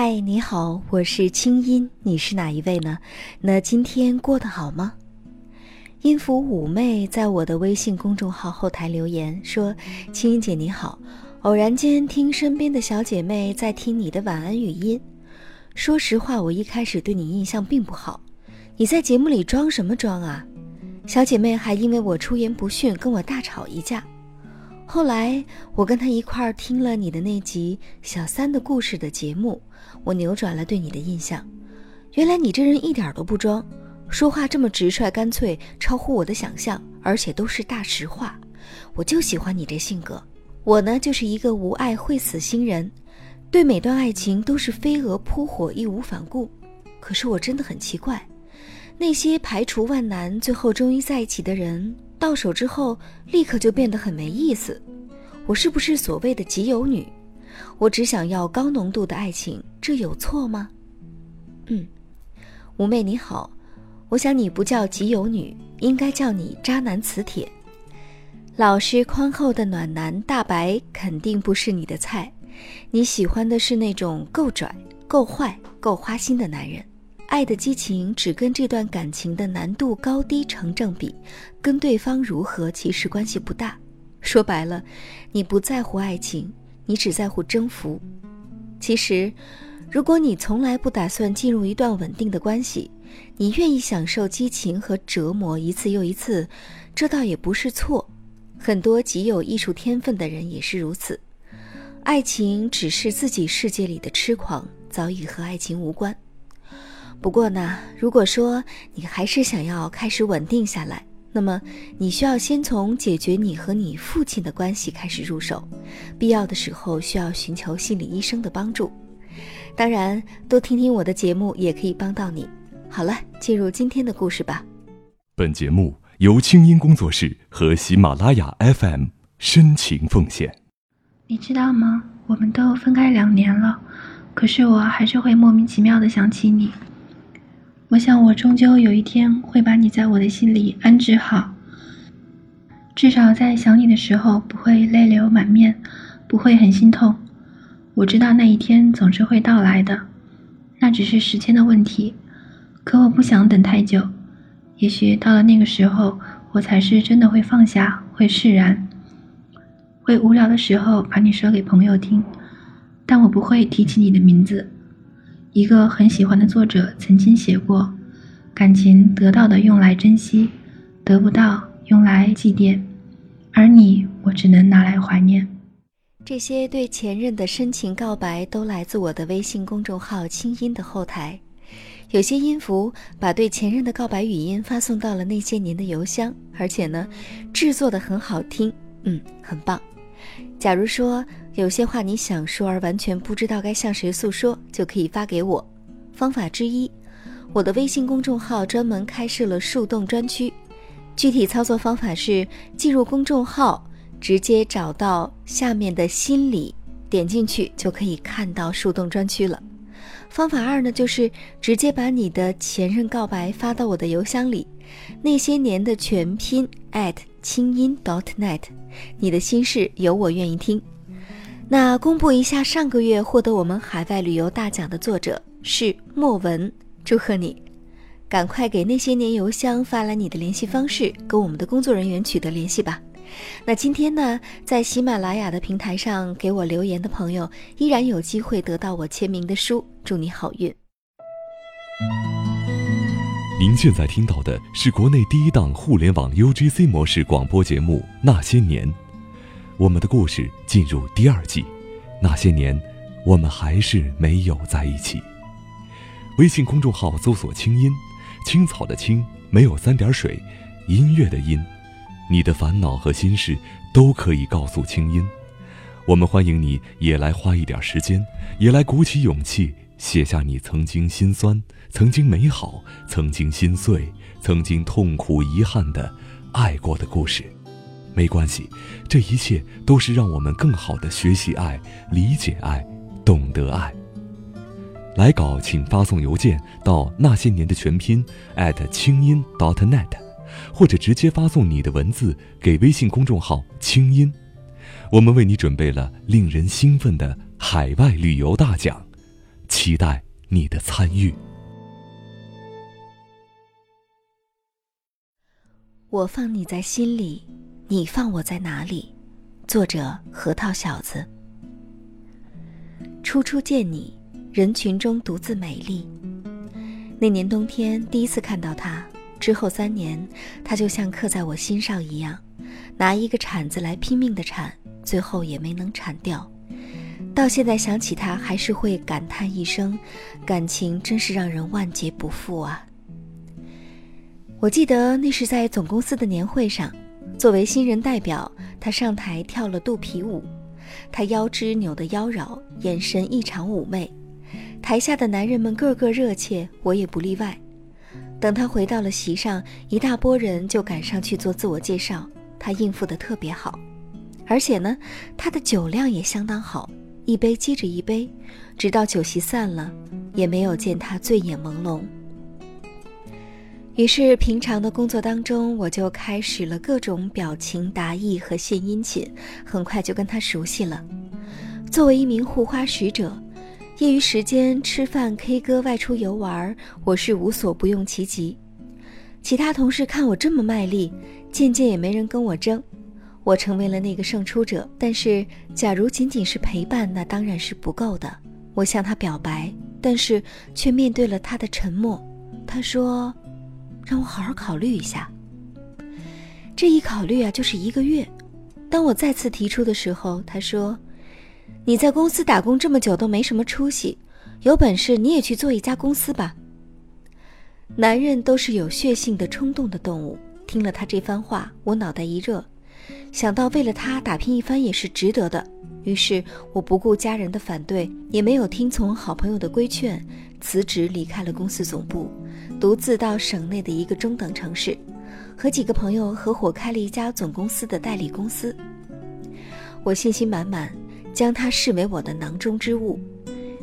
嗨，你好，我是清音，你是哪一位呢？那今天过得好吗？音符妩媚在我的微信公众号后台留言说：“清音姐你好，偶然间听身边的小姐妹在听你的晚安语音。说实话，我一开始对你印象并不好，你在节目里装什么装啊？小姐妹还因为我出言不逊跟我大吵一架。”后来我跟他一块儿听了你的那集《小三的故事》的节目，我扭转了对你的印象。原来你这人一点都不装，说话这么直率干脆，超乎我的想象，而且都是大实话。我就喜欢你这性格。我呢，就是一个无爱会死心人，对每段爱情都是飞蛾扑火，义无反顾。可是我真的很奇怪，那些排除万难，最后终于在一起的人。到手之后，立刻就变得很没意思。我是不是所谓的集邮女？我只想要高浓度的爱情，这有错吗？嗯，妩媚你好，我想你不叫集邮女，应该叫你渣男磁铁。老实宽厚的暖男大白肯定不是你的菜，你喜欢的是那种够拽、够坏、够花心的男人。爱的激情只跟这段感情的难度高低成正比，跟对方如何其实关系不大。说白了，你不在乎爱情，你只在乎征服。其实，如果你从来不打算进入一段稳定的关系，你愿意享受激情和折磨一次又一次，这倒也不是错。很多极有艺术天分的人也是如此。爱情只是自己世界里的痴狂，早已和爱情无关。不过呢，如果说你还是想要开始稳定下来，那么你需要先从解决你和你父亲的关系开始入手，必要的时候需要寻求心理医生的帮助。当然，多听听我的节目也可以帮到你。好了，进入今天的故事吧。本节目由清音工作室和喜马拉雅 FM 深情奉献。你知道吗？我们都分开两年了，可是我还是会莫名其妙的想起你。我想，我终究有一天会把你在我的心里安置好。至少在想你的时候，不会泪流满面，不会很心痛。我知道那一天总是会到来的，那只是时间的问题。可我不想等太久，也许到了那个时候，我才是真的会放下，会释然，会无聊的时候把你说给朋友听，但我不会提起你的名字。一个很喜欢的作者曾经写过：“感情得到的用来珍惜，得不到用来祭奠，而你，我只能拿来怀念。”这些对前任的深情告白都来自我的微信公众号“清音”的后台。有些音符把对前任的告白语音发送到了那些年的邮箱，而且呢，制作的很好听，嗯，很棒。假如说有些话你想说而完全不知道该向谁诉说，就可以发给我。方法之一，我的微信公众号专门开设了树洞专区。具体操作方法是进入公众号，直接找到下面的心理，点进去就可以看到树洞专区了。方法二呢，就是直接把你的前任告白发到我的邮箱里，那些年的全拼 at 清音 dot net。你的心事有我愿意听。那公布一下，上个月获得我们海外旅游大奖的作者是莫文，祝贺你！赶快给那些年邮箱发来你的联系方式，跟我们的工作人员取得联系吧。那今天呢，在喜马拉雅的平台上给我留言的朋友，依然有机会得到我签名的书，祝你好运。您现在听到的是国内第一档互联网 UGC 模式广播节目《那些年》，我们的故事进入第二季。那些年，我们还是没有在一起。微信公众号搜索“清音”，青草的青，没有三点水，音乐的音。你的烦恼和心事都可以告诉清音，我们欢迎你也来花一点时间，也来鼓起勇气写下你曾经心酸。曾经美好，曾经心碎，曾经痛苦遗憾的爱过的故事，没关系，这一切都是让我们更好的学习爱、理解爱、懂得爱。来稿请发送邮件到那些年的全拼清音 .dot.net，或者直接发送你的文字给微信公众号“清音”，我们为你准备了令人兴奋的海外旅游大奖。期待你的参与。我放你在心里，你放我在哪里？作者：核桃小子。初初见你，人群中独自美丽。那年冬天第一次看到他，之后三年，他就像刻在我心上一样，拿一个铲子来拼命的铲，最后也没能铲掉。到现在想起他，还是会感叹一声：感情真是让人万劫不复啊！我记得那是在总公司的年会上，作为新人代表，他上台跳了肚皮舞。他腰肢扭得妖娆，眼神异常妩媚，台下的男人们个个热切，我也不例外。等他回到了席上，一大波人就赶上去做自我介绍，他应付得特别好，而且呢，他的酒量也相当好，一杯接着一杯，直到酒席散了，也没有见他醉眼朦胧。于是，平常的工作当中，我就开始了各种表情达意和献殷勤，很快就跟他熟悉了。作为一名护花使者，业余时间吃饭、K 歌、外出游玩，我是无所不用其极。其他同事看我这么卖力，渐渐也没人跟我争，我成为了那个胜出者。但是，假如仅仅是陪伴，那当然是不够的。我向他表白，但是却面对了他的沉默。他说。让我好好考虑一下。这一考虑啊，就是一个月。当我再次提出的时候，他说：“你在公司打工这么久都没什么出息，有本事你也去做一家公司吧。”男人都是有血性的冲动的动物。听了他这番话，我脑袋一热，想到为了他打拼一番也是值得的。于是我不顾家人的反对，也没有听从好朋友的规劝，辞职离开了公司总部。独自到省内的一个中等城市，和几个朋友合伙开了一家总公司的代理公司。我信心满满，将他视为我的囊中之物。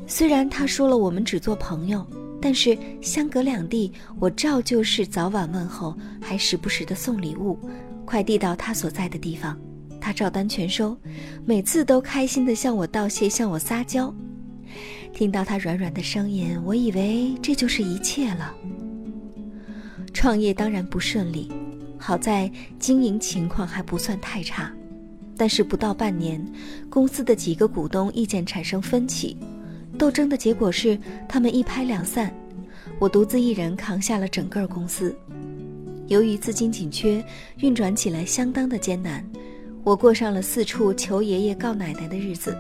虽然他说了我们只做朋友，但是相隔两地，我照旧是早晚问候，还时不时的送礼物，快递到他所在的地方，他照单全收，每次都开心的向我道谢，向我撒娇。听到他软软的声音，我以为这就是一切了。创业当然不顺利，好在经营情况还不算太差，但是不到半年，公司的几个股东意见产生分歧，斗争的结果是他们一拍两散，我独自一人扛下了整个公司。由于资金紧缺，运转起来相当的艰难，我过上了四处求爷爷告奶奶的日子。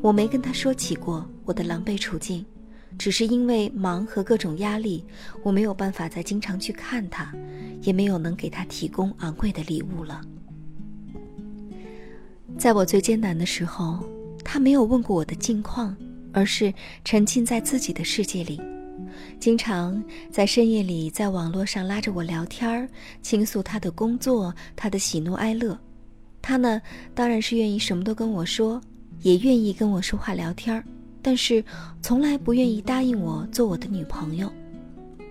我没跟他说起过我的狼狈处境。只是因为忙和各种压力，我没有办法再经常去看他，也没有能给他提供昂贵的礼物了。在我最艰难的时候，他没有问过我的近况，而是沉浸在自己的世界里，经常在深夜里在网络上拉着我聊天儿，倾诉他的工作、他的喜怒哀乐。他呢，当然是愿意什么都跟我说，也愿意跟我说话聊天儿。但是，从来不愿意答应我做我的女朋友。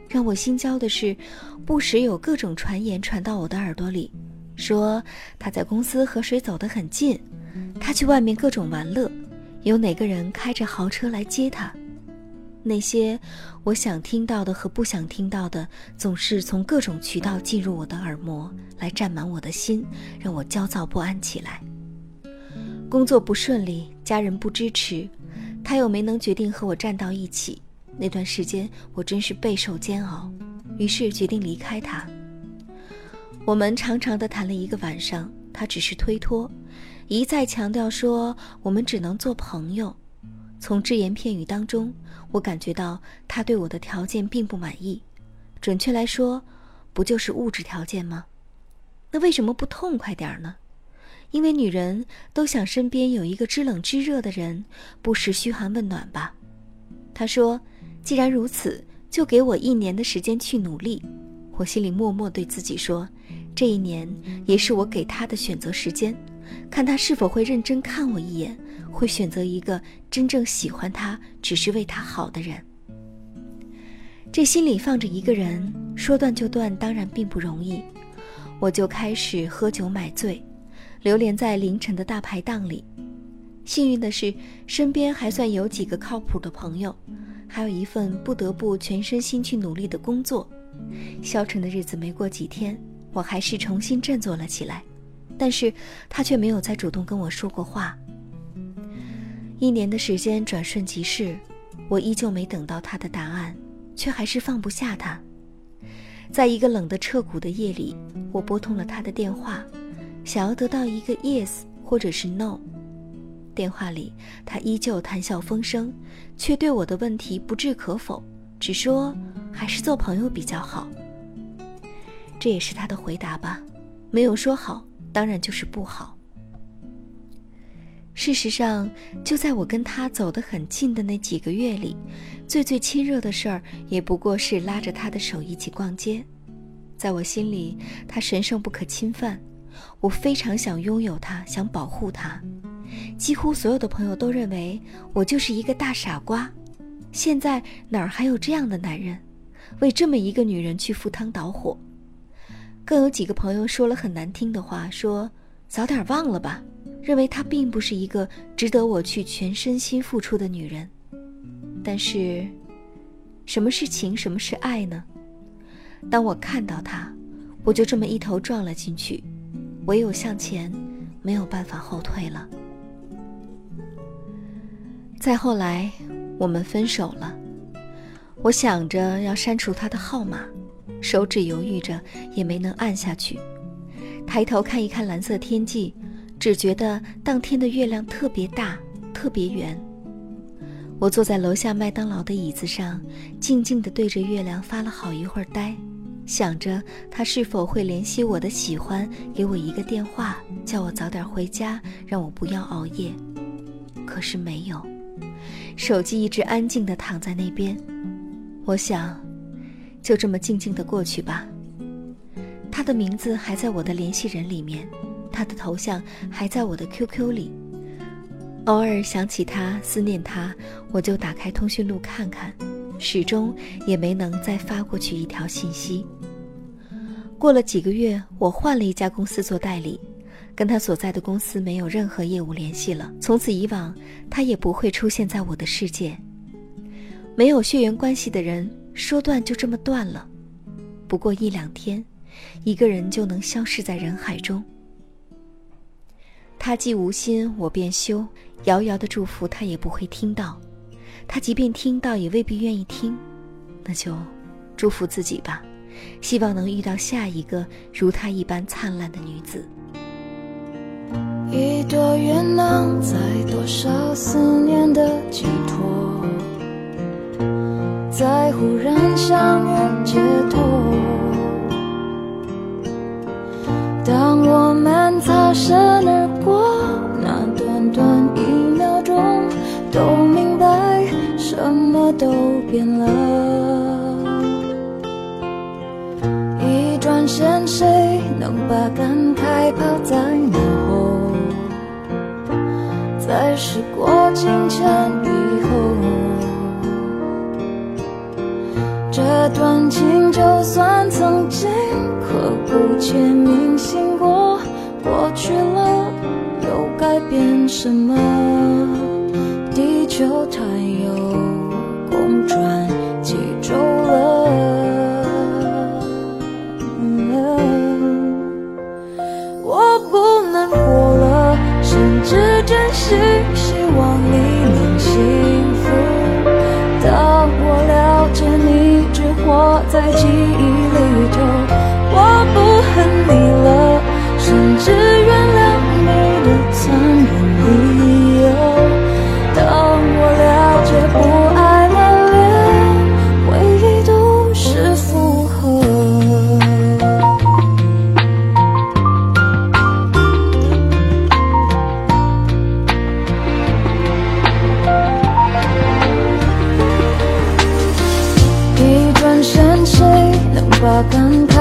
让我心焦的是，不时有各种传言传到我的耳朵里，说他在公司和谁走得很近，他去外面各种玩乐，有哪个人开着豪车来接他。那些我想听到的和不想听到的，总是从各种渠道进入我的耳膜，来占满我的心，让我焦躁不安起来。工作不顺利，家人不支持。他又没能决定和我站到一起，那段时间我真是备受煎熬，于是决定离开他。我们长长的谈了一个晚上，他只是推脱，一再强调说我们只能做朋友。从只言片语当中，我感觉到他对我的条件并不满意，准确来说，不就是物质条件吗？那为什么不痛快点儿呢？因为女人都想身边有一个知冷知热的人，不时嘘寒问暖吧。他说：“既然如此，就给我一年的时间去努力。”我心里默默对自己说：“这一年也是我给他的选择时间，看他是否会认真看我一眼，会选择一个真正喜欢他、只是为他好的人。”这心里放着一个人，说断就断，当然并不容易。我就开始喝酒买醉。流连在凌晨的大排档里，幸运的是，身边还算有几个靠谱的朋友，还有一份不得不全身心去努力的工作。消沉的日子没过几天，我还是重新振作了起来。但是他却没有再主动跟我说过话。一年的时间转瞬即逝，我依旧没等到他的答案，却还是放不下他。在一个冷得彻骨的夜里，我拨通了他的电话，想要得到一个 yes 或者是 no。电话里他依旧谈笑风生，却对我的问题不置可否，只说还是做朋友比较好。这也是他的回答吧，没有说好。当然就是不好。事实上，就在我跟他走得很近的那几个月里，最最亲热的事儿也不过是拉着他的手一起逛街。在我心里，他神圣不可侵犯，我非常想拥有他，想保护他。几乎所有的朋友都认为我就是一个大傻瓜。现在哪儿还有这样的男人，为这么一个女人去赴汤蹈火？更有几个朋友说了很难听的话，说早点忘了吧，认为她并不是一个值得我去全身心付出的女人。但是，什么是情，什么是爱呢？当我看到她，我就这么一头撞了进去，唯有向前，没有办法后退了。再后来，我们分手了，我想着要删除他的号码。手指犹豫着，也没能按下去。抬头看一看蓝色天际，只觉得当天的月亮特别大，特别圆。我坐在楼下麦当劳的椅子上，静静地对着月亮发了好一会儿呆，想着他是否会联系我的喜欢，给我一个电话，叫我早点回家，让我不要熬夜。可是没有，手机一直安静地躺在那边。我想。就这么静静的过去吧。他的名字还在我的联系人里面，他的头像还在我的 QQ 里。偶尔想起他，思念他，我就打开通讯录看看，始终也没能再发过去一条信息。过了几个月，我换了一家公司做代理，跟他所在的公司没有任何业务联系了。从此以往，他也不会出现在我的世界。没有血缘关系的人。说断就这么断了，不过一两天，一个人就能消失在人海中。他既无心，我便休。遥遥的祝福，他也不会听到；他即便听到，也未必愿意听。那就祝福自己吧，希望能遇到下一个如他一般灿烂的女子。一朵云能载多少思念的寄托？相遇街头，当我们擦身而过，那短短一秒钟，都明白什么都变了。一转身，谁能把感慨抛在脑后？在时过境迁。段情就算曾经刻骨且铭心过，过去了又改变什么？地球它又公转几周了？我不难过了，甚至珍惜在记忆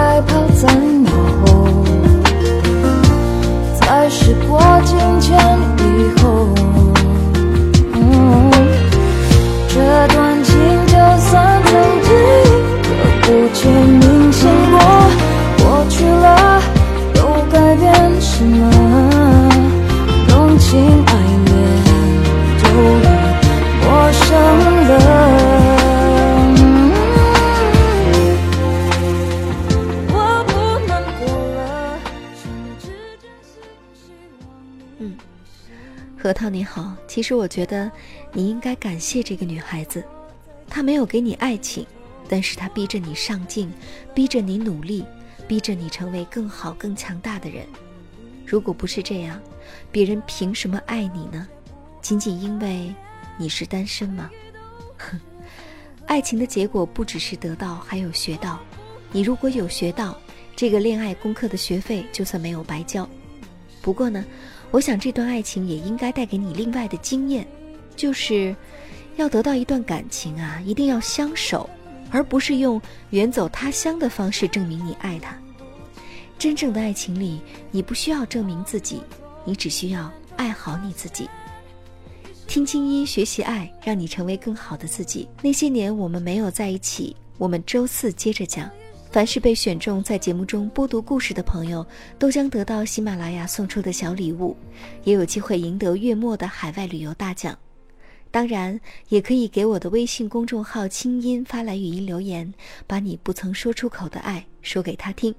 感慨抛在脑后，在时过境迁以后，嗯核桃你好，其实我觉得你应该感谢这个女孩子，她没有给你爱情，但是她逼着你上进，逼着你努力，逼着你成为更好、更强大的人。如果不是这样，别人凭什么爱你呢？仅仅因为你是单身吗？哼，爱情的结果不只是得到，还有学到。你如果有学到，这个恋爱功课的学费就算没有白交。不过呢，我想这段爱情也应该带给你另外的经验，就是要得到一段感情啊，一定要相守，而不是用远走他乡的方式证明你爱他。真正的爱情里，你不需要证明自己，你只需要爱好你自己。听青音学习爱，让你成为更好的自己。那些年我们没有在一起，我们周四接着讲。凡是被选中在节目中播读故事的朋友，都将得到喜马拉雅送出的小礼物，也有机会赢得月末的海外旅游大奖。当然，也可以给我的微信公众号“清音”发来语音留言，把你不曾说出口的爱说给他听。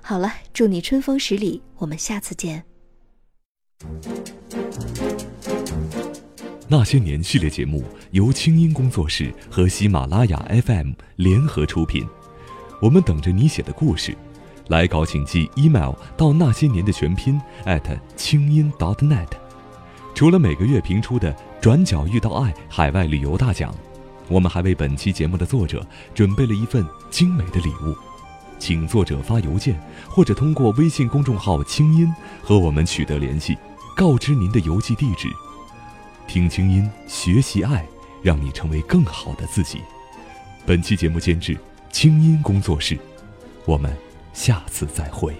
好了，祝你春风十里，我们下次见。那些年系列节目由清音工作室和喜马拉雅 FM 联合出品，我们等着你写的故事，来稿请寄 email 到那些年的全拼 at 清音 .dot.net。除了每个月评出的“转角遇到爱”海外旅游大奖，我们还为本期节目的作者准备了一份精美的礼物。请作者发邮件，或者通过微信公众号“清音”和我们取得联系，告知您的邮寄地址。听清音，学习爱，让你成为更好的自己。本期节目监制清音工作室，我们下次再会。